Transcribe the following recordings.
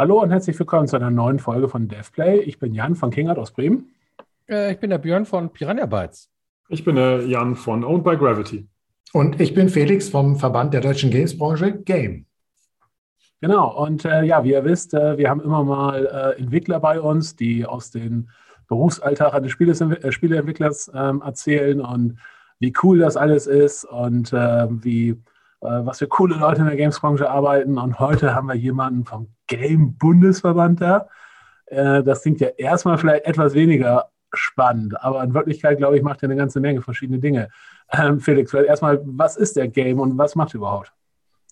Hallo und herzlich willkommen zu einer neuen Folge von DevPlay. Ich bin Jan von Kingart aus Bremen. Äh, ich bin der Björn von Piranha Bytes. Ich bin der Jan von Owned by Gravity. Und ich bin Felix vom Verband der deutschen Gamesbranche Game. Genau, und äh, ja, wie ihr wisst, äh, wir haben immer mal äh, Entwickler bei uns, die aus dem Berufsalltag eines Spieles, äh, Spieleentwicklers ähm, erzählen und wie cool das alles ist und äh, wie was für coole Leute in der Gamesbranche arbeiten. Und heute haben wir jemanden vom Game-Bundesverband da. Äh, das klingt ja erstmal vielleicht etwas weniger spannend, aber in Wirklichkeit, glaube ich, macht er eine ganze Menge verschiedene Dinge. Ähm, Felix, vielleicht erstmal, was ist der Game und was macht er überhaupt?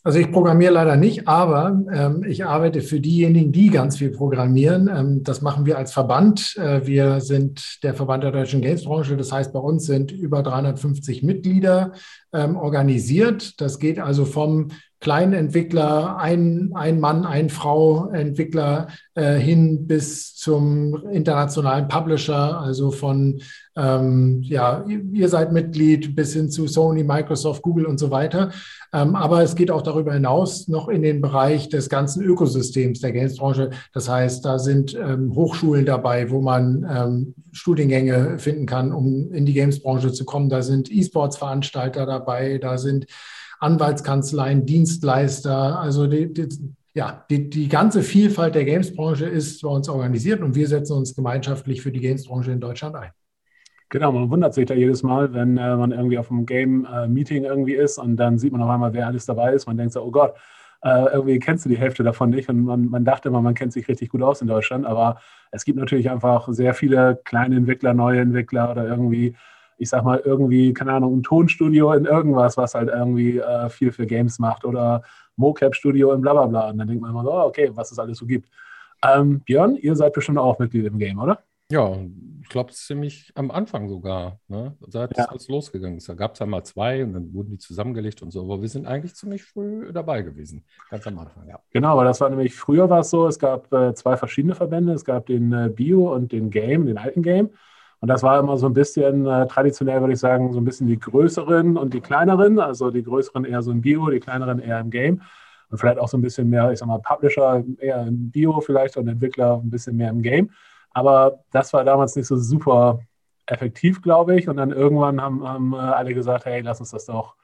Also ich programmiere leider nicht, aber ähm, ich arbeite für diejenigen, die ganz viel programmieren. Ähm, das machen wir als Verband. Äh, wir sind der Verband der deutschen Gamesbranche. Das heißt, bei uns sind über 350 Mitglieder ähm, organisiert. Das geht also vom kleinen Entwickler, ein, ein Mann, ein Frau Entwickler äh, hin bis zum internationalen Publisher, also von, ähm, ja, ihr seid Mitglied bis hin zu Sony, Microsoft, Google und so weiter. Ähm, aber es geht auch darüber hinaus noch in den Bereich des ganzen Ökosystems der Gamesbranche. Das heißt, da sind ähm, Hochschulen dabei, wo man ähm, Studiengänge finden kann, um in die Gamesbranche zu kommen. Da sind E-Sports-Veranstalter dabei, da sind Anwaltskanzleien, Dienstleister. Also die, die, ja, die, die ganze Vielfalt der Gamesbranche ist bei uns organisiert und wir setzen uns gemeinschaftlich für die Gamesbranche in Deutschland ein. Genau, man wundert sich da jedes Mal, wenn äh, man irgendwie auf einem Game-Meeting äh, irgendwie ist und dann sieht man auf einmal, wer alles dabei ist. Man denkt so, oh Gott, äh, irgendwie kennst du die Hälfte davon nicht und man, man dachte immer, man kennt sich richtig gut aus in Deutschland, aber es gibt natürlich einfach sehr viele kleine Entwickler, neue Entwickler oder irgendwie ich sag mal, irgendwie, keine Ahnung, ein Tonstudio in irgendwas, was halt irgendwie äh, viel für Games macht oder Mocap-Studio in blablabla. Und dann denkt man immer so, oh, okay, was es alles so gibt. Ähm, Björn, ihr seid bestimmt auch Mitglied im Game, oder? Ja, ich glaube ziemlich am Anfang sogar, ne? seit ja. alles losgegangen ist. Da gab es einmal zwei und dann wurden die zusammengelegt und so. Aber wir sind eigentlich ziemlich früh dabei gewesen, ganz am Anfang, ja. Genau, aber das war nämlich, früher war es so, es gab äh, zwei verschiedene Verbände. Es gab den äh, Bio und den Game, den alten Game. Und das war immer so ein bisschen äh, traditionell, würde ich sagen, so ein bisschen die größeren und die kleineren. Also die größeren eher so im Bio, die kleineren eher im Game. Und vielleicht auch so ein bisschen mehr, ich sag mal, Publisher eher im Bio vielleicht und Entwickler ein bisschen mehr im Game. Aber das war damals nicht so super effektiv, glaube ich. Und dann irgendwann haben, haben äh, alle gesagt, hey, lass uns das doch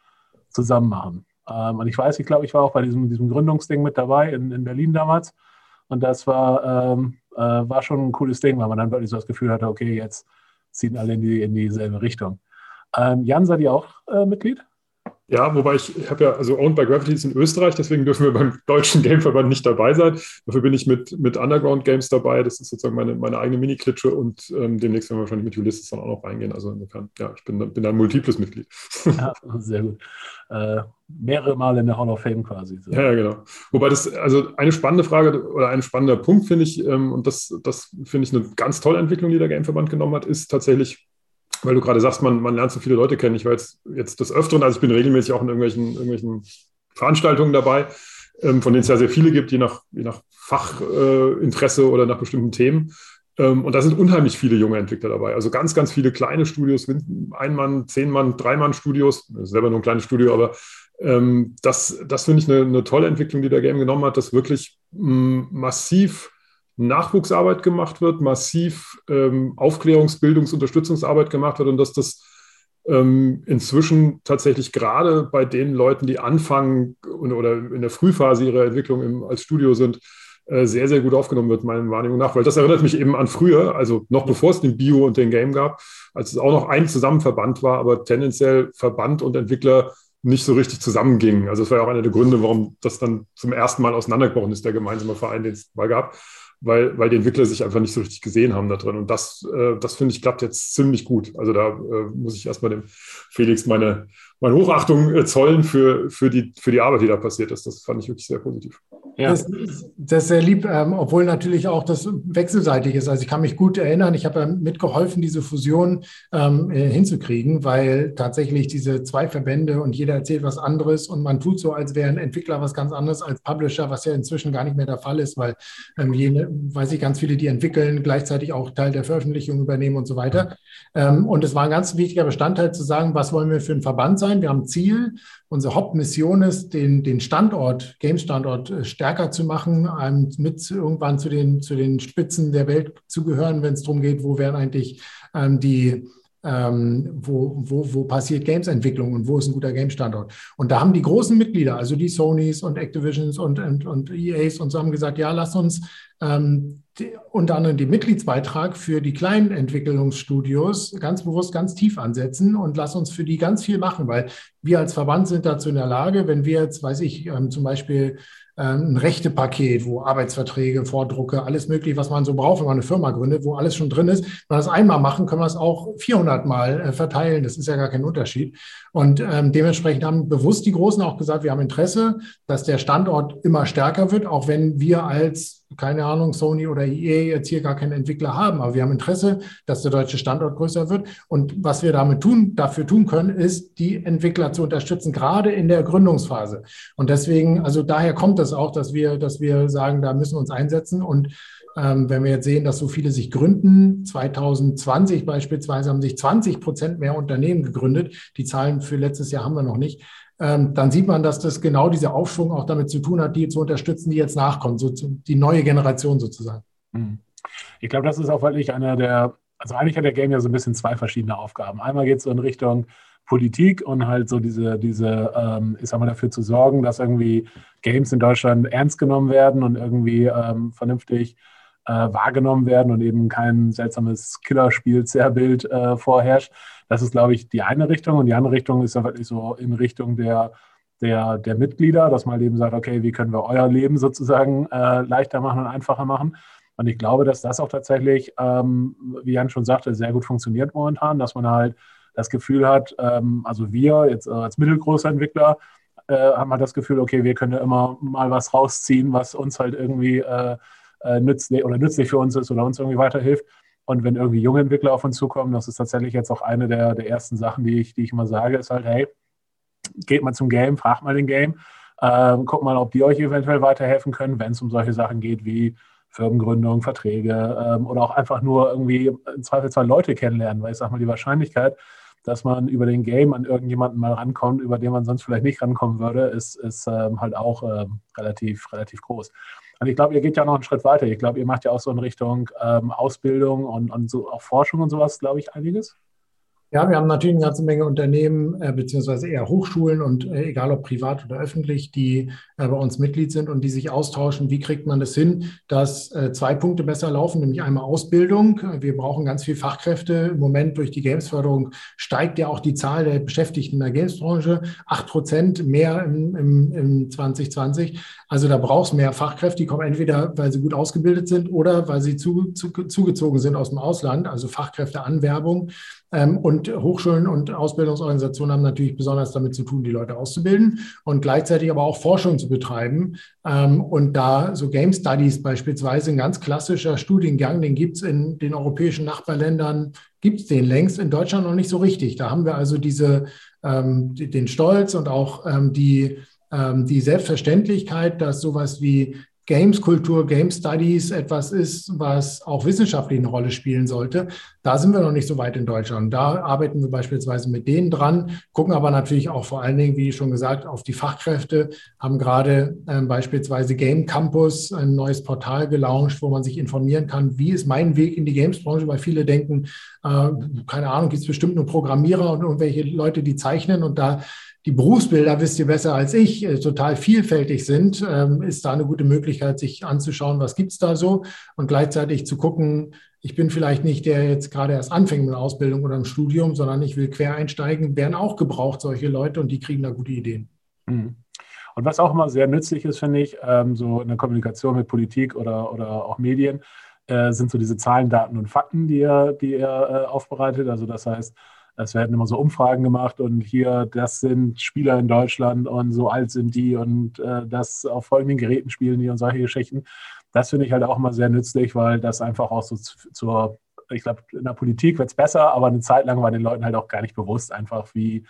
zusammen machen. Ähm, und ich weiß, ich glaube, ich war auch bei diesem, diesem Gründungsding mit dabei in, in Berlin damals. Und das war, ähm, äh, war schon ein cooles Ding, weil man dann wirklich so das Gefühl hatte, okay, jetzt ziehen alle in, die, in dieselbe Richtung. Ähm, Jan, seid ihr auch äh, Mitglied? Ja, wobei ich, habe ja, also Owned by Gravity ist in Österreich, deswegen dürfen wir beim deutschen Gameverband nicht dabei sein. Dafür bin ich mit, mit Underground Games dabei. Das ist sozusagen meine, meine eigene Mini-Klitsche und ähm, demnächst werden wir wahrscheinlich mit Ulysses dann auch noch reingehen. Also insofern, ja, ich bin, bin ein multiples Mitglied. Ja, sehr gut. Äh, mehrere Mal in der Hall of Fame quasi. So. Ja, genau. Wobei das, also eine spannende Frage oder ein spannender Punkt finde ich, ähm, und das, das finde ich eine ganz tolle Entwicklung, die der Gameverband genommen hat, ist tatsächlich weil du gerade sagst, man, man lernt so viele Leute kennen. Ich war jetzt, jetzt des Öfteren, also ich bin regelmäßig auch in irgendwelchen, irgendwelchen Veranstaltungen dabei, ähm, von denen es ja sehr viele gibt, je nach, je nach Fachinteresse äh, oder nach bestimmten Themen. Ähm, und da sind unheimlich viele junge Entwickler dabei. Also ganz, ganz viele kleine Studios, Ein-Mann, Zehn-Mann, Drei-Mann-Studios. Selber nur ein kleines Studio, aber ähm, das, das finde ich eine, eine, tolle Entwicklung, die der Game genommen hat, dass wirklich mh, massiv Nachwuchsarbeit gemacht wird, massiv ähm, Aufklärungs-, Bildungs-, Unterstützungsarbeit gemacht wird und dass das ähm, inzwischen tatsächlich gerade bei den Leuten, die anfangen oder in der Frühphase ihrer Entwicklung im, als Studio sind, äh, sehr, sehr gut aufgenommen wird, meiner Wahrnehmung nach. Weil das erinnert mich eben an früher, also noch bevor es den Bio und den Game gab, als es auch noch ein Zusammenverband war, aber tendenziell Verband und Entwickler nicht so richtig zusammengingen. Also das war ja auch einer der Gründe, warum das dann zum ersten Mal auseinandergebrochen ist, der gemeinsame Verein, den es mal gab weil, weil die Entwickler sich einfach nicht so richtig gesehen haben da drin. Und das, äh, das finde ich, klappt jetzt ziemlich gut. Also da äh, muss ich erstmal dem Felix meine, meine Hochachtung äh, zollen für, für, die, für die Arbeit, die da passiert ist. Das fand ich wirklich sehr positiv. Ja. Das, das ist sehr lieb, ähm, obwohl natürlich auch das wechselseitig ist. Also ich kann mich gut erinnern, ich habe ja mitgeholfen, diese Fusion ähm, äh, hinzukriegen, weil tatsächlich diese zwei Verbände und jeder erzählt was anderes und man tut so, als wäre ein Entwickler was ganz anderes als Publisher, was ja inzwischen gar nicht mehr der Fall ist, weil ähm, jene, weiß ich, ganz viele, die entwickeln, gleichzeitig auch Teil der Veröffentlichung übernehmen und so weiter. Ähm, und es war ein ganz wichtiger Bestandteil zu sagen, was wollen wir für ein Verband sein? Sein. Wir haben Ziel. Unsere Hauptmission ist, den, den Standort, Game-Standort äh, stärker zu machen, mit irgendwann zu den, zu den Spitzen der Welt zu gehören, wenn es darum geht, wo werden eigentlich ähm, die ähm, wo, wo, wo passiert Games-Entwicklung und wo ist ein guter Game-Standort. Und da haben die großen Mitglieder, also die Sonys und Activisions und, und, und EAs und so haben gesagt, ja, lass uns ähm, die, unter anderem den Mitgliedsbeitrag für die kleinen Entwicklungsstudios ganz bewusst ganz tief ansetzen und lass uns für die ganz viel machen, weil wir als Verband sind dazu in der Lage, wenn wir jetzt, weiß ich, ähm, zum Beispiel ähm, ein Rechtepaket, wo Arbeitsverträge, Vordrucke, alles mögliche, was man so braucht, wenn man eine Firma gründet, wo alles schon drin ist. Wenn wir das einmal machen, können wir es auch 400 Mal äh, verteilen. Das ist ja gar kein Unterschied. Und ähm, dementsprechend haben bewusst die Großen auch gesagt, wir haben Interesse, dass der Standort immer stärker wird, auch wenn wir als keine Ahnung, Sony oder EA jetzt hier gar keinen Entwickler haben, aber wir haben Interesse, dass der deutsche Standort größer wird. Und was wir damit tun, dafür tun können, ist, die Entwickler zu unterstützen, gerade in der Gründungsphase. Und deswegen, also daher kommt es das auch, dass wir, dass wir sagen, da müssen wir uns einsetzen. Und ähm, wenn wir jetzt sehen, dass so viele sich gründen, 2020 beispielsweise haben sich 20 Prozent mehr Unternehmen gegründet. Die Zahlen für letztes Jahr haben wir noch nicht dann sieht man, dass das genau dieser Aufschwung auch damit zu tun hat, die zu unterstützen, die jetzt nachkommen, so die neue Generation sozusagen. Mhm. Ich glaube, das ist auch wirklich einer der, also eigentlich hat der Game ja so ein bisschen zwei verschiedene Aufgaben. Einmal geht es so in Richtung Politik und halt so diese, diese ähm, ich sag mal, dafür zu sorgen, dass irgendwie Games in Deutschland ernst genommen werden und irgendwie ähm, vernünftig äh, wahrgenommen werden und eben kein seltsames Killerspiel-Zerrbild äh, vorherrscht. Das ist, glaube ich, die eine Richtung. Und die andere Richtung ist ja wirklich so in Richtung der, der, der Mitglieder, dass man eben sagt, okay, wie können wir euer Leben sozusagen äh, leichter machen und einfacher machen. Und ich glaube, dass das auch tatsächlich, ähm, wie Jan schon sagte, sehr gut funktioniert momentan, dass man halt das Gefühl hat, ähm, also wir jetzt als mittelgroßer Entwickler äh, haben halt das Gefühl, okay, wir können ja immer mal was rausziehen, was uns halt irgendwie äh, äh nützlich oder nützlich für uns ist oder uns irgendwie weiterhilft. Und wenn irgendwie junge Entwickler auf uns zukommen, das ist tatsächlich jetzt auch eine der, der ersten Sachen, die ich, die ich immer sage, ist halt, hey, geht mal zum Game, fragt mal den Game, ähm, guckt mal, ob die euch eventuell weiterhelfen können, wenn es um solche Sachen geht wie Firmengründung, Verträge ähm, oder auch einfach nur irgendwie im Zweifelsfall Leute kennenlernen, weil ich sage mal, die Wahrscheinlichkeit, dass man über den Game an irgendjemanden mal rankommt, über den man sonst vielleicht nicht rankommen würde, ist, ist ähm, halt auch ähm, relativ, relativ groß. Und ich glaube, ihr geht ja noch einen Schritt weiter. Ich glaube, ihr macht ja auch so in Richtung ähm, Ausbildung und, und so auch Forschung und sowas, glaube ich, einiges. Ja, wir haben natürlich eine ganze Menge Unternehmen, äh, beziehungsweise eher Hochschulen und äh, egal ob privat oder öffentlich, die äh, bei uns Mitglied sind und die sich austauschen. Wie kriegt man das hin, dass äh, zwei Punkte besser laufen, nämlich einmal Ausbildung. Wir brauchen ganz viel Fachkräfte. Im Moment durch die Gamesförderung steigt ja auch die Zahl der Beschäftigten in der Gamesbranche. Acht Prozent mehr im, im, im 2020. Also da brauchst du mehr Fachkräfte. Die kommen entweder, weil sie gut ausgebildet sind oder weil sie zu, zu, zugezogen sind aus dem Ausland, also Fachkräfteanwerbung. Ähm, und Hochschulen und Ausbildungsorganisationen haben natürlich besonders damit zu tun, die Leute auszubilden und gleichzeitig aber auch Forschung zu betreiben. Ähm, und da so Game Studies beispielsweise ein ganz klassischer Studiengang, den gibt es in den europäischen Nachbarländern, gibt es den längst, in Deutschland noch nicht so richtig. Da haben wir also diese, ähm, den Stolz und auch die, die Selbstverständlichkeit, dass sowas wie Games-Kultur, Game Studies etwas ist, was auch wissenschaftlich eine Rolle spielen sollte. Da sind wir noch nicht so weit in Deutschland. Da arbeiten wir beispielsweise mit denen dran, gucken aber natürlich auch vor allen Dingen, wie schon gesagt, auf die Fachkräfte, haben gerade äh, beispielsweise Game Campus, ein neues Portal gelauncht, wo man sich informieren kann, wie ist mein Weg in die Games-Branche, weil viele denken, äh, keine Ahnung, gibt es bestimmt nur Programmierer und irgendwelche Leute, die zeichnen und da die Berufsbilder, wisst ihr besser als ich, äh, total vielfältig sind, ähm, ist da eine gute Möglichkeit, sich anzuschauen, was gibt's da so und gleichzeitig zu gucken, ich bin vielleicht nicht der jetzt gerade erst anfängt mit Ausbildung oder einem Studium, sondern ich will quer einsteigen, werden auch gebraucht, solche Leute, und die kriegen da gute Ideen. Mhm. Und was auch immer sehr nützlich ist, finde ich, ähm, so in der Kommunikation mit Politik oder, oder auch Medien, äh, sind so diese Zahlen, Daten und Fakten, die ihr, die ihr äh, aufbereitet. Also das heißt, es werden immer so Umfragen gemacht und hier, das sind Spieler in Deutschland und so alt sind die und äh, das auf folgenden Geräten spielen die und solche Geschichten. Das finde ich halt auch immer sehr nützlich, weil das einfach auch so zur, ich glaube, in der Politik wird es besser, aber eine Zeit lang war den Leuten halt auch gar nicht bewusst, einfach wie,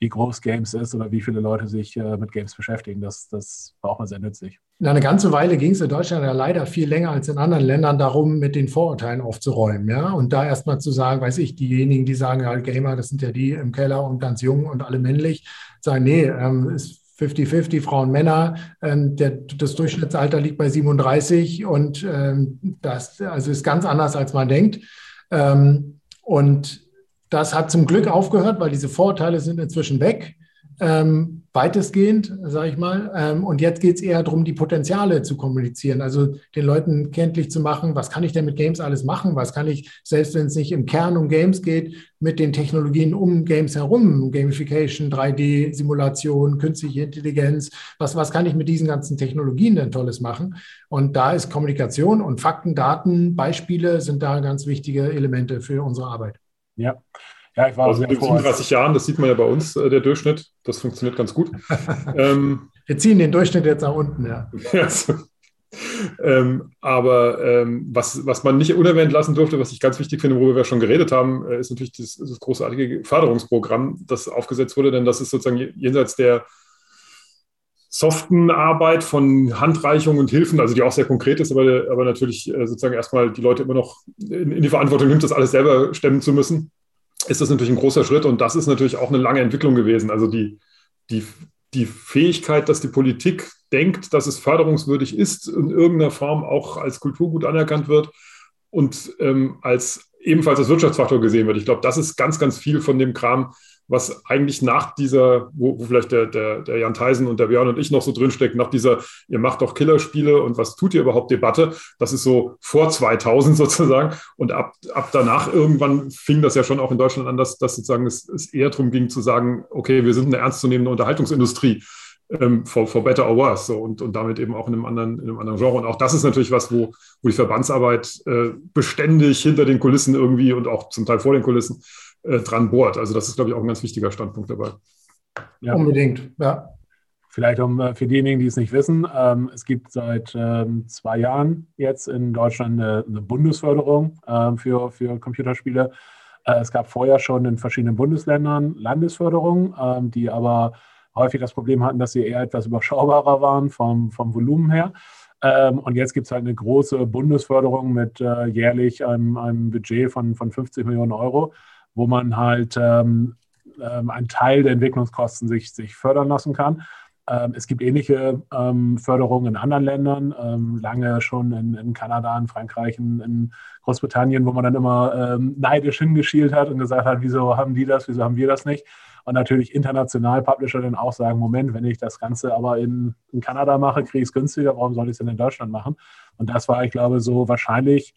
wie groß Games ist oder wie viele Leute sich äh, mit Games beschäftigen. Das, das war auch mal sehr nützlich. Eine ganze Weile ging es in Deutschland ja leider viel länger als in anderen Ländern darum, mit den Vorurteilen aufzuräumen. Ja? Und da erstmal zu sagen, weiß ich, diejenigen, die sagen, ja, Gamer, das sind ja die im Keller und ganz jung und alle männlich, sagen, nee, ähm, ist 50-50 Frauen, Männer. Ähm, der, das Durchschnittsalter liegt bei 37 und ähm, das also ist ganz anders, als man denkt. Ähm, und das hat zum Glück aufgehört, weil diese Vorurteile sind inzwischen weg ähm, weitestgehend, sage ich mal. Ähm, und jetzt geht es eher darum, die Potenziale zu kommunizieren, also den Leuten kenntlich zu machen, was kann ich denn mit Games alles machen, was kann ich, selbst wenn es nicht im Kern um Games geht, mit den Technologien um Games herum, Gamification, 3D-Simulation, künstliche Intelligenz, was, was kann ich mit diesen ganzen Technologien denn Tolles machen? Und da ist Kommunikation und Fakten, Daten, Beispiele sind da ganz wichtige Elemente für unsere Arbeit. Ja, ja, ich war also mit 37 Jahren, das sieht man ja bei uns, äh, der Durchschnitt. Das funktioniert ganz gut. ähm, Wir ziehen den Durchschnitt jetzt nach unten, ja. ähm, aber ähm, was, was man nicht unerwähnt lassen durfte, was ich ganz wichtig finde, worüber wir schon geredet haben, äh, ist natürlich das, das großartige Förderungsprogramm, das aufgesetzt wurde, denn das ist sozusagen jenseits der soften Arbeit von Handreichung und Hilfen, also die auch sehr konkret ist, aber, aber natürlich äh, sozusagen erstmal die Leute immer noch in, in die Verantwortung nimmt, das alles selber stemmen zu müssen ist das natürlich ein großer Schritt und das ist natürlich auch eine lange Entwicklung gewesen. Also die, die, die Fähigkeit, dass die Politik denkt, dass es förderungswürdig ist, in irgendeiner Form auch als Kulturgut anerkannt wird und ähm, als ebenfalls als Wirtschaftsfaktor gesehen wird. Ich glaube, das ist ganz, ganz viel von dem Kram, was eigentlich nach dieser, wo, wo vielleicht der, der, der, Jan Theisen und der Björn und ich noch so drinstecken, nach dieser, ihr macht doch Killerspiele und was tut ihr überhaupt Debatte, das ist so vor 2000 sozusagen. Und ab, ab danach irgendwann fing das ja schon auch in Deutschland an, dass, dass sozusagen es, es eher darum ging zu sagen, okay, wir sind eine ernstzunehmende Unterhaltungsindustrie. Ähm, for, for better or worse so, und, und damit eben auch in einem, anderen, in einem anderen Genre. Und auch das ist natürlich was, wo, wo die Verbandsarbeit äh, beständig hinter den Kulissen irgendwie und auch zum Teil vor den Kulissen äh, dran bohrt. Also das ist, glaube ich, auch ein ganz wichtiger Standpunkt dabei. Ja. Unbedingt, ja. Vielleicht um äh, für diejenigen, die es nicht wissen, ähm, es gibt seit ähm, zwei Jahren jetzt in Deutschland eine, eine Bundesförderung ähm, für, für Computerspiele. Äh, es gab vorher schon in verschiedenen Bundesländern Landesförderungen, ähm, die aber häufig das Problem hatten, dass sie eher etwas überschaubarer waren vom, vom Volumen her. Ähm, und jetzt gibt es halt eine große Bundesförderung mit äh, jährlich einem, einem Budget von, von 50 Millionen Euro wo man halt ähm, ähm, einen Teil der Entwicklungskosten sich, sich fördern lassen kann. Ähm, es gibt ähnliche ähm, Förderungen in anderen Ländern, lange schon in, in, Kanada, in Frankreich, in, in, Großbritannien, wo man dann immer neidisch hingeschielt hat und gesagt hat, wieso haben die das, wieso haben wir das nicht? Und natürlich international Publisher dann auch sagen, Moment, wenn ich das Ganze aber in, in Kanada mache, kriege ich es günstiger, warum soll ich es denn in Deutschland machen? Und das war, ich glaube, so wahrscheinlich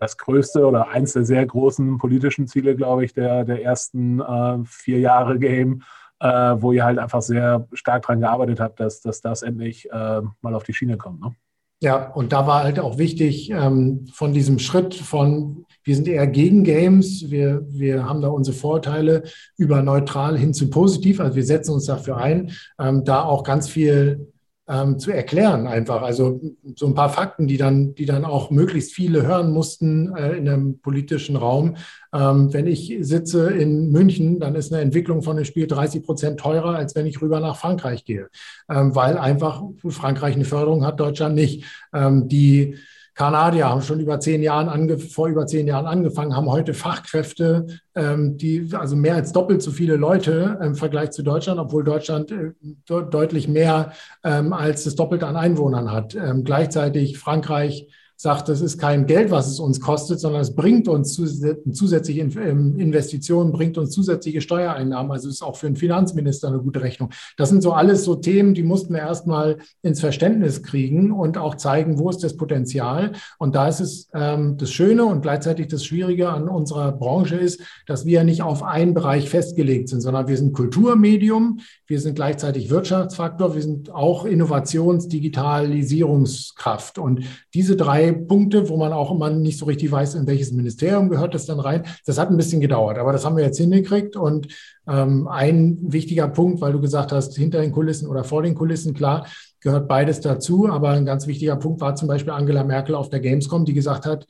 das größte oder eins der sehr großen politischen Ziele, glaube ich, der, der ersten äh, vier Jahre Game, äh, wo ihr halt einfach sehr stark daran gearbeitet habt, dass, dass das endlich äh, mal auf die Schiene kommt. Ne? Ja, und da war halt auch wichtig ähm, von diesem Schritt von, wir sind eher gegen Games, wir, wir haben da unsere Vorteile über neutral hin zu positiv, also wir setzen uns dafür ein, ähm, da auch ganz viel ähm, zu erklären einfach. Also so ein paar Fakten, die dann, die dann auch möglichst viele hören mussten äh, in einem politischen Raum. Ähm, wenn ich sitze in München, dann ist eine Entwicklung von einem Spiel 30 Prozent teurer, als wenn ich rüber nach Frankreich gehe, ähm, weil einfach Frankreich eine Förderung hat, Deutschland nicht. Ähm, die Kanadier haben schon über zehn Jahren vor über zehn Jahren angefangen, haben heute Fachkräfte, ähm, die also mehr als doppelt so viele Leute im Vergleich zu Deutschland, obwohl Deutschland äh, de deutlich mehr ähm, als das Doppelte an Einwohnern hat. Ähm, gleichzeitig Frankreich sagt, das ist kein Geld, was es uns kostet, sondern es bringt uns zusätzliche ähm, Investitionen, bringt uns zusätzliche Steuereinnahmen. Also ist auch für einen Finanzminister eine gute Rechnung. Das sind so alles so Themen, die mussten wir erstmal ins Verständnis kriegen und auch zeigen, wo ist das Potenzial. Und da ist es ähm, das Schöne und gleichzeitig das Schwierige an unserer Branche ist, dass wir nicht auf einen Bereich festgelegt sind, sondern wir sind Kulturmedium, wir sind gleichzeitig Wirtschaftsfaktor, wir sind auch Innovations-, Digitalisierungskraft. Und diese drei Punkte, wo man auch immer nicht so richtig weiß, in welches Ministerium gehört das dann rein. Das hat ein bisschen gedauert, aber das haben wir jetzt hingekriegt. Und ähm, ein wichtiger Punkt, weil du gesagt hast, hinter den Kulissen oder vor den Kulissen, klar, gehört beides dazu. Aber ein ganz wichtiger Punkt war zum Beispiel Angela Merkel auf der Gamescom, die gesagt hat,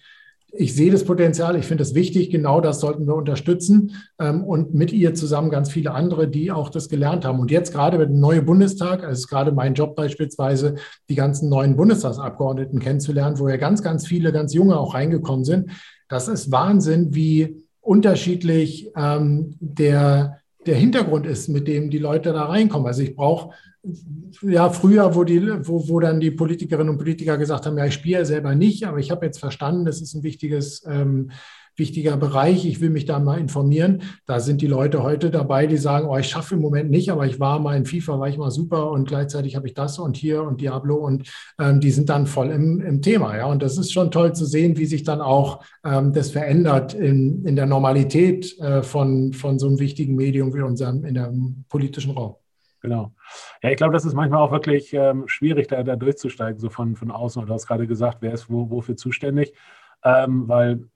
ich sehe das Potenzial, ich finde es wichtig, genau das sollten wir unterstützen ähm, und mit ihr zusammen ganz viele andere, die auch das gelernt haben. Und jetzt gerade mit dem neuen Bundestag, also gerade mein Job beispielsweise, die ganzen neuen Bundestagsabgeordneten kennenzulernen, wo ja ganz, ganz viele ganz junge auch reingekommen sind. Das ist Wahnsinn, wie unterschiedlich ähm, der, der Hintergrund ist, mit dem die Leute da reinkommen. Also ich brauche ja, früher, wo, die, wo, wo dann die Politikerinnen und Politiker gesagt haben, ja, ich spiele selber nicht, aber ich habe jetzt verstanden, das ist ein wichtiges, ähm, wichtiger Bereich, ich will mich da mal informieren. Da sind die Leute heute dabei, die sagen, oh, ich schaffe im Moment nicht, aber ich war mal in FIFA, war ich mal super und gleichzeitig habe ich das und hier und Diablo und ähm, die sind dann voll im, im Thema. Ja, und das ist schon toll zu sehen, wie sich dann auch ähm, das verändert in, in der Normalität äh, von, von so einem wichtigen Medium wie unserem in der politischen Raum. Genau. Ja, ich glaube, das ist manchmal auch wirklich ähm, schwierig, da, da durchzusteigen, so von, von außen. du hast gerade gesagt, wer ist wo, wofür zuständig. Ähm, weil,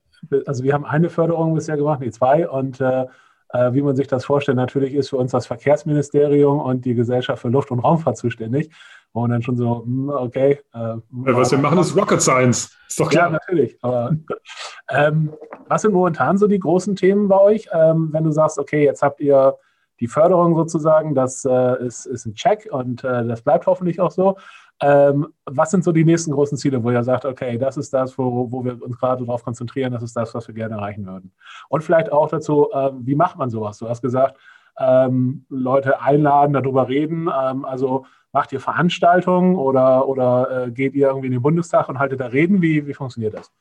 also wir haben eine Förderung bisher gemacht, nee, zwei. Und äh, äh, wie man sich das vorstellt, natürlich ist für uns das Verkehrsministerium und die Gesellschaft für Luft- und Raumfahrt zuständig. Und dann schon so, hm, okay. Äh, was wir machen, ist Rocket Science. Ist doch klar. Ja, natürlich. Aber, ähm, was sind momentan so die großen Themen bei euch, ähm, wenn du sagst, okay, jetzt habt ihr die Förderung sozusagen, das äh, ist, ist ein Check und äh, das bleibt hoffentlich auch so. Ähm, was sind so die nächsten großen Ziele, wo ihr sagt, okay, das ist das, wo, wo wir uns gerade darauf konzentrieren, das ist das, was wir gerne erreichen würden? Und vielleicht auch dazu, äh, wie macht man sowas? Du hast gesagt, ähm, Leute einladen, darüber reden. Ähm, also macht ihr Veranstaltungen oder, oder äh, geht ihr irgendwie in den Bundestag und haltet da Reden? Wie, wie funktioniert das?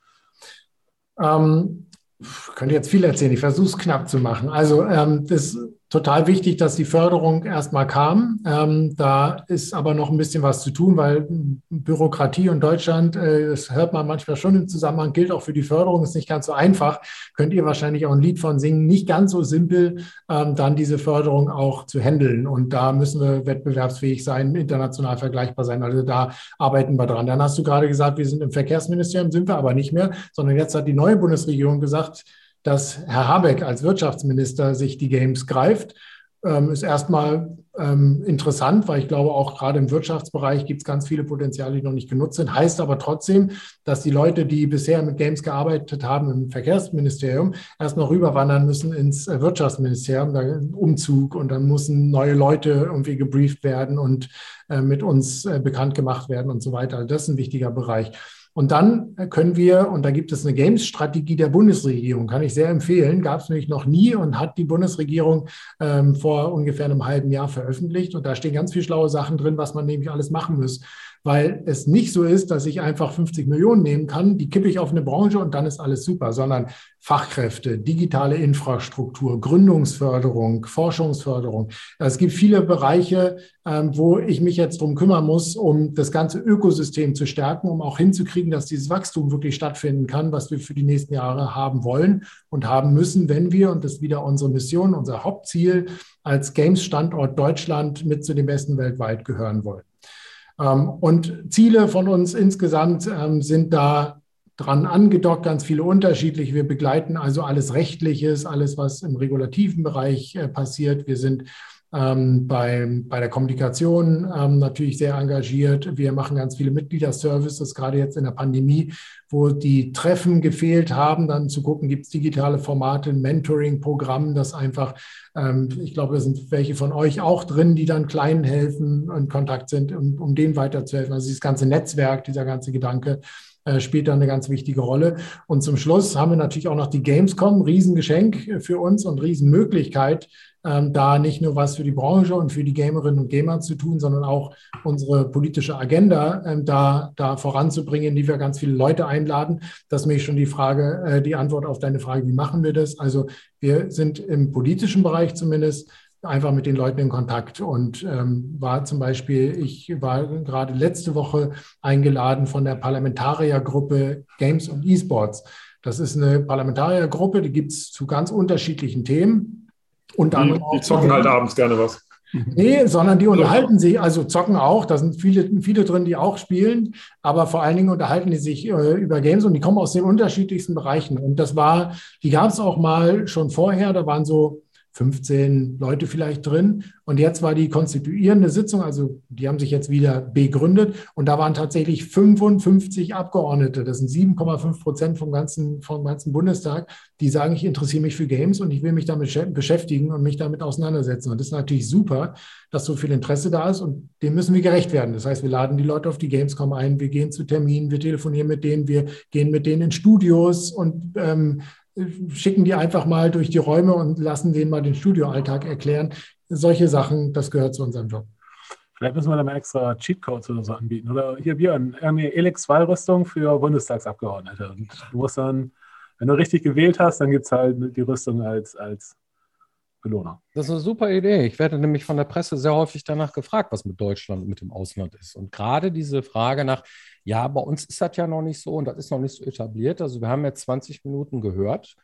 Ähm, ich könnte jetzt viel erzählen, ich versuche es knapp zu machen. Also ähm, das total wichtig, dass die Förderung erstmal kam. Ähm, da ist aber noch ein bisschen was zu tun, weil Bürokratie und Deutschland, äh, das hört man manchmal schon im Zusammenhang, gilt auch für die Förderung, ist nicht ganz so einfach. Könnt ihr wahrscheinlich auch ein Lied von singen. Nicht ganz so simpel, ähm, dann diese Förderung auch zu handeln. Und da müssen wir wettbewerbsfähig sein, international vergleichbar sein. Also da arbeiten wir dran. Dann hast du gerade gesagt, wir sind im Verkehrsministerium, sind wir aber nicht mehr, sondern jetzt hat die neue Bundesregierung gesagt, dass Herr Habeck als Wirtschaftsminister sich die Games greift, ähm, ist erstmal ähm, interessant, weil ich glaube, auch gerade im Wirtschaftsbereich gibt es ganz viele Potenziale, die noch nicht genutzt sind. Heißt aber trotzdem, dass die Leute, die bisher mit Games gearbeitet haben im Verkehrsministerium, erst noch rüberwandern müssen ins äh, Wirtschaftsministerium, da Umzug und dann müssen neue Leute irgendwie gebrieft werden und äh, mit uns äh, bekannt gemacht werden und so weiter. Also das ist ein wichtiger Bereich. Und dann können wir, und da gibt es eine Games-Strategie der Bundesregierung, kann ich sehr empfehlen, gab es nämlich noch nie und hat die Bundesregierung ähm, vor ungefähr einem halben Jahr veröffentlicht. Und da stehen ganz viele schlaue Sachen drin, was man nämlich alles machen muss weil es nicht so ist, dass ich einfach 50 Millionen nehmen kann, die kippe ich auf eine Branche und dann ist alles super, sondern Fachkräfte, digitale Infrastruktur, Gründungsförderung, Forschungsförderung. Es gibt viele Bereiche, ähm, wo ich mich jetzt drum kümmern muss, um das ganze Ökosystem zu stärken, um auch hinzukriegen, dass dieses Wachstum wirklich stattfinden kann, was wir für die nächsten Jahre haben wollen und haben müssen, wenn wir, und das ist wieder unsere Mission, unser Hauptziel, als Games-Standort Deutschland mit zu den besten weltweit gehören wollen. Ähm, und Ziele von uns insgesamt ähm, sind da dran angedockt, ganz viele unterschiedliche. Wir begleiten also alles Rechtliches, alles, was im regulativen Bereich äh, passiert. Wir sind ähm, bei, bei der Kommunikation ähm, natürlich sehr engagiert. Wir machen ganz viele Mitgliederservices, gerade jetzt in der Pandemie, wo die Treffen gefehlt haben, dann zu gucken, gibt es digitale Formate, ein Mentoring-Programm, das einfach, ähm, ich glaube, da sind welche von euch auch drin, die dann Kleinen helfen, in Kontakt sind, um, um denen weiterzuhelfen. Also dieses ganze Netzwerk, dieser ganze Gedanke, spielt da eine ganz wichtige Rolle. Und zum Schluss haben wir natürlich auch noch die Gamescom, Riesengeschenk für uns und Riesenmöglichkeit, ähm, da nicht nur was für die Branche und für die Gamerinnen und Gamer zu tun, sondern auch unsere politische Agenda ähm, da, da voranzubringen, indem wir ganz viele Leute einladen. Das ist nämlich schon die Frage, äh, die Antwort auf deine Frage, wie machen wir das? Also wir sind im politischen Bereich zumindest einfach mit den Leuten in Kontakt und ähm, war zum Beispiel, ich war gerade letzte Woche eingeladen von der Parlamentariergruppe Games und E-Sports. Das ist eine Parlamentariergruppe, die gibt es zu ganz unterschiedlichen Themen. Und dann die, die zocken halt abends gerne was. Nee, sondern die unterhalten sich, also zocken auch, da sind viele, viele drin, die auch spielen, aber vor allen Dingen unterhalten die sich äh, über Games und die kommen aus den unterschiedlichsten Bereichen. Und das war, die gab es auch mal schon vorher, da waren so 15 Leute vielleicht drin. Und jetzt war die konstituierende Sitzung, also die haben sich jetzt wieder begründet. Und da waren tatsächlich 55 Abgeordnete, das sind 7,5 Prozent vom ganzen, vom ganzen Bundestag, die sagen, ich interessiere mich für Games und ich will mich damit beschäftigen und mich damit auseinandersetzen. Und das ist natürlich super, dass so viel Interesse da ist. Und dem müssen wir gerecht werden. Das heißt, wir laden die Leute auf die Gamescom ein, wir gehen zu Terminen, wir telefonieren mit denen, wir gehen mit denen in Studios und ähm, schicken die einfach mal durch die Räume und lassen denen mal den Studioalltag erklären. Solche Sachen, das gehört zu unserem Job. Vielleicht müssen wir da mal extra Cheatcodes oder so anbieten. Oder hier, Björn, eine Elex-2-Rüstung für Bundestagsabgeordnete. Und du musst dann, wenn du richtig gewählt hast, dann gibt es halt die Rüstung als, als Belohner. Das ist eine super Idee. Ich werde nämlich von der Presse sehr häufig danach gefragt, was mit Deutschland und mit dem Ausland ist. Und gerade diese Frage nach, ja, bei uns ist das ja noch nicht so und das ist noch nicht so etabliert. Also wir haben jetzt 20 Minuten gehört,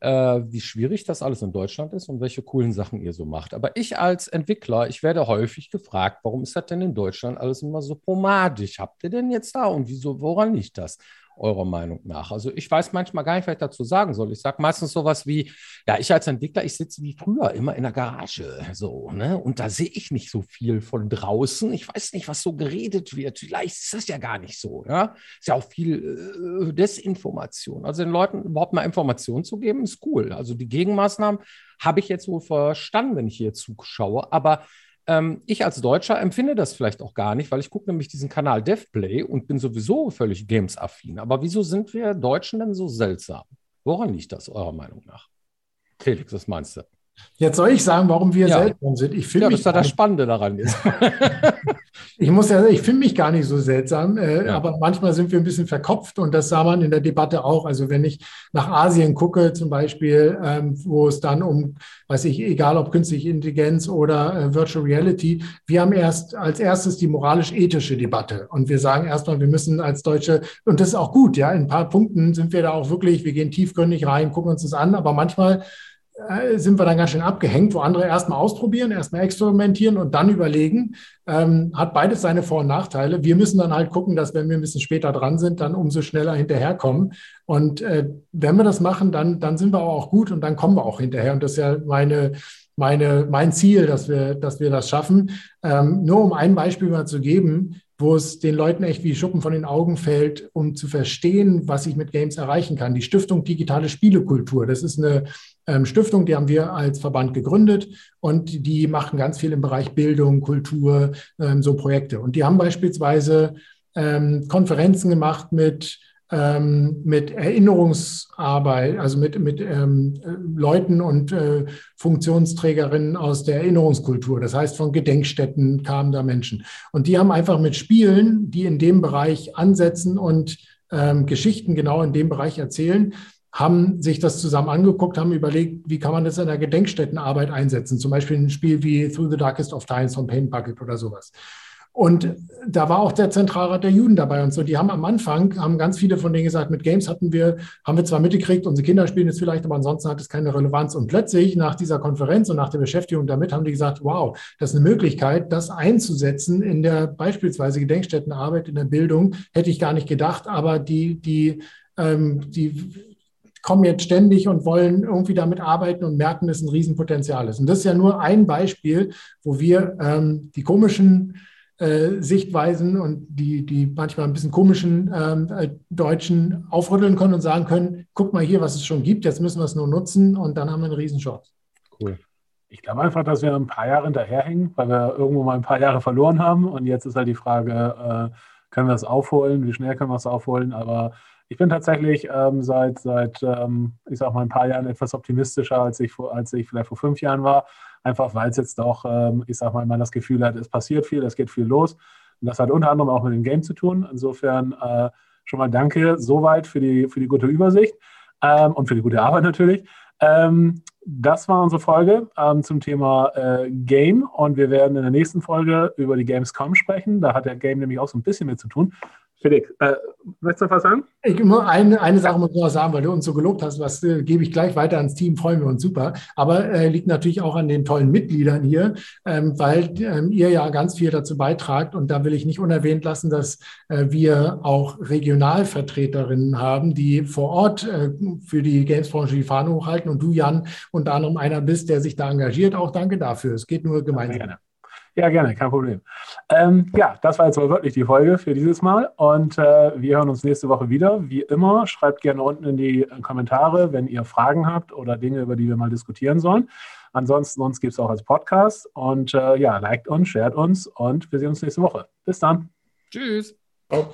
äh, wie schwierig das alles in Deutschland ist und welche coolen Sachen ihr so macht. Aber ich als Entwickler, ich werde häufig gefragt, warum ist das denn in Deutschland alles immer so pomadig? Habt ihr denn jetzt da und wieso, woran liegt das? Eurer Meinung nach? Also ich weiß manchmal gar nicht, was ich dazu sagen soll. Ich sage meistens sowas wie, ja, ich als Entwickler, ich sitze wie früher immer in der Garage, so, ne? Und da sehe ich nicht so viel von draußen. Ich weiß nicht, was so geredet wird. Vielleicht ist das ja gar nicht so, ja. Ist ja auch viel äh, Desinformation. Also den Leuten überhaupt mal Informationen zu geben, ist cool. Also die Gegenmaßnahmen habe ich jetzt wohl verstanden, wenn ich hier zuschaue, aber ähm, ich als Deutscher empfinde das vielleicht auch gar nicht, weil ich gucke nämlich diesen Kanal DevPlay und bin sowieso völlig games-affin. Aber wieso sind wir Deutschen denn so seltsam? Woran liegt das eurer Meinung nach? Felix, was meinst du? Jetzt soll ich sagen, warum wir ja. seltsam sind. Ich ja, mich das ist das Spannende daran ist. ich muss ja sagen, ich finde mich gar nicht so seltsam, äh, ja. aber manchmal sind wir ein bisschen verkopft und das sah man in der Debatte auch. Also wenn ich nach Asien gucke zum Beispiel, ähm, wo es dann um, weiß ich, egal ob künstliche Intelligenz oder äh, Virtual Reality, wir haben erst als erstes die moralisch-ethische Debatte und wir sagen erstmal, wir müssen als Deutsche, und das ist auch gut, ja, in ein paar Punkten sind wir da auch wirklich, wir gehen tiefgründig rein, gucken uns das an, aber manchmal sind wir dann ganz schön abgehängt, wo andere erstmal ausprobieren, erstmal experimentieren und dann überlegen. Ähm, hat beides seine Vor- und Nachteile. Wir müssen dann halt gucken, dass wenn wir ein bisschen später dran sind, dann umso schneller hinterherkommen. Und äh, wenn wir das machen, dann, dann sind wir auch gut und dann kommen wir auch hinterher. Und das ist ja meine, meine, mein Ziel, dass wir, dass wir das schaffen. Ähm, nur um ein Beispiel mal zu geben, wo es den Leuten echt wie Schuppen von den Augen fällt, um zu verstehen, was ich mit Games erreichen kann. Die Stiftung Digitale Spielekultur, das ist eine ähm, Stiftung, die haben wir als Verband gegründet und die machen ganz viel im Bereich Bildung, Kultur, ähm, so Projekte. Und die haben beispielsweise ähm, Konferenzen gemacht mit ähm, mit Erinnerungsarbeit, also mit, mit ähm, Leuten und äh, Funktionsträgerinnen aus der Erinnerungskultur. Das heißt, von Gedenkstätten kamen da Menschen. Und die haben einfach mit Spielen, die in dem Bereich ansetzen und ähm, Geschichten genau in dem Bereich erzählen, haben sich das zusammen angeguckt, haben überlegt, wie kann man das in der Gedenkstättenarbeit einsetzen. Zum Beispiel ein Spiel wie Through the Darkest of Times von Paint Bucket oder sowas. Und da war auch der Zentralrat der Juden dabei und so. Die haben am Anfang, haben ganz viele von denen gesagt, mit Games hatten wir, haben wir zwar mitgekriegt, unsere Kinder spielen jetzt vielleicht, aber ansonsten hat es keine Relevanz. Und plötzlich nach dieser Konferenz und nach der Beschäftigung damit haben die gesagt, wow, das ist eine Möglichkeit, das einzusetzen in der beispielsweise Gedenkstättenarbeit, in der Bildung, hätte ich gar nicht gedacht, aber die, die, ähm, die kommen jetzt ständig und wollen irgendwie damit arbeiten und merken, dass es ein Riesenpotenzial ist. Und das ist ja nur ein Beispiel, wo wir ähm, die komischen äh, Sichtweisen und die, die manchmal ein bisschen komischen ähm, äh, Deutschen aufrütteln können und sagen können, guck mal hier, was es schon gibt, jetzt müssen wir es nur nutzen und dann haben wir eine Riesenchance. Cool. Ich glaube einfach, dass wir ein paar Jahre hinterherhängen, weil wir irgendwo mal ein paar Jahre verloren haben und jetzt ist halt die Frage, äh, können wir es aufholen, wie schnell können wir es aufholen, aber ich bin tatsächlich ähm, seit, seit ähm, ich sag mal, ein paar Jahren etwas optimistischer, als ich, als ich vielleicht vor fünf Jahren war einfach weil es jetzt doch, ähm, ich sag mal, man das Gefühl hat, es passiert viel, es geht viel los. Und das hat unter anderem auch mit dem Game zu tun. Insofern äh, schon mal danke soweit für die, für die gute Übersicht ähm, und für die gute Arbeit natürlich. Ähm, das war unsere Folge ähm, zum Thema äh, Game und wir werden in der nächsten Folge über die Gamescom sprechen. Da hat der Game nämlich auch so ein bisschen mit zu tun. Felix, äh, möchtest du was sagen? Ich, nur eine, eine Sache muss ich noch sagen, weil du uns so gelobt hast, was äh, gebe ich gleich weiter ans Team, freuen wir uns super. Aber äh, liegt natürlich auch an den tollen Mitgliedern hier, ähm, weil ähm, ihr ja ganz viel dazu beitragt. Und da will ich nicht unerwähnt lassen, dass äh, wir auch Regionalvertreterinnen haben, die vor Ort äh, für die Gamesbranche die Fahne hochhalten. Und du, Jan, unter anderem einer bist, der sich da engagiert. Auch danke dafür. Es geht nur gemeinsam. Ja, ja, gerne, kein Problem. Ähm, ja, das war jetzt mal wirklich die Folge für dieses Mal und äh, wir hören uns nächste Woche wieder. Wie immer, schreibt gerne unten in die Kommentare, wenn ihr Fragen habt oder Dinge, über die wir mal diskutieren sollen. Ansonsten uns gibt es auch als Podcast und äh, ja, liked uns, shared uns und wir sehen uns nächste Woche. Bis dann. Tschüss. Ciao.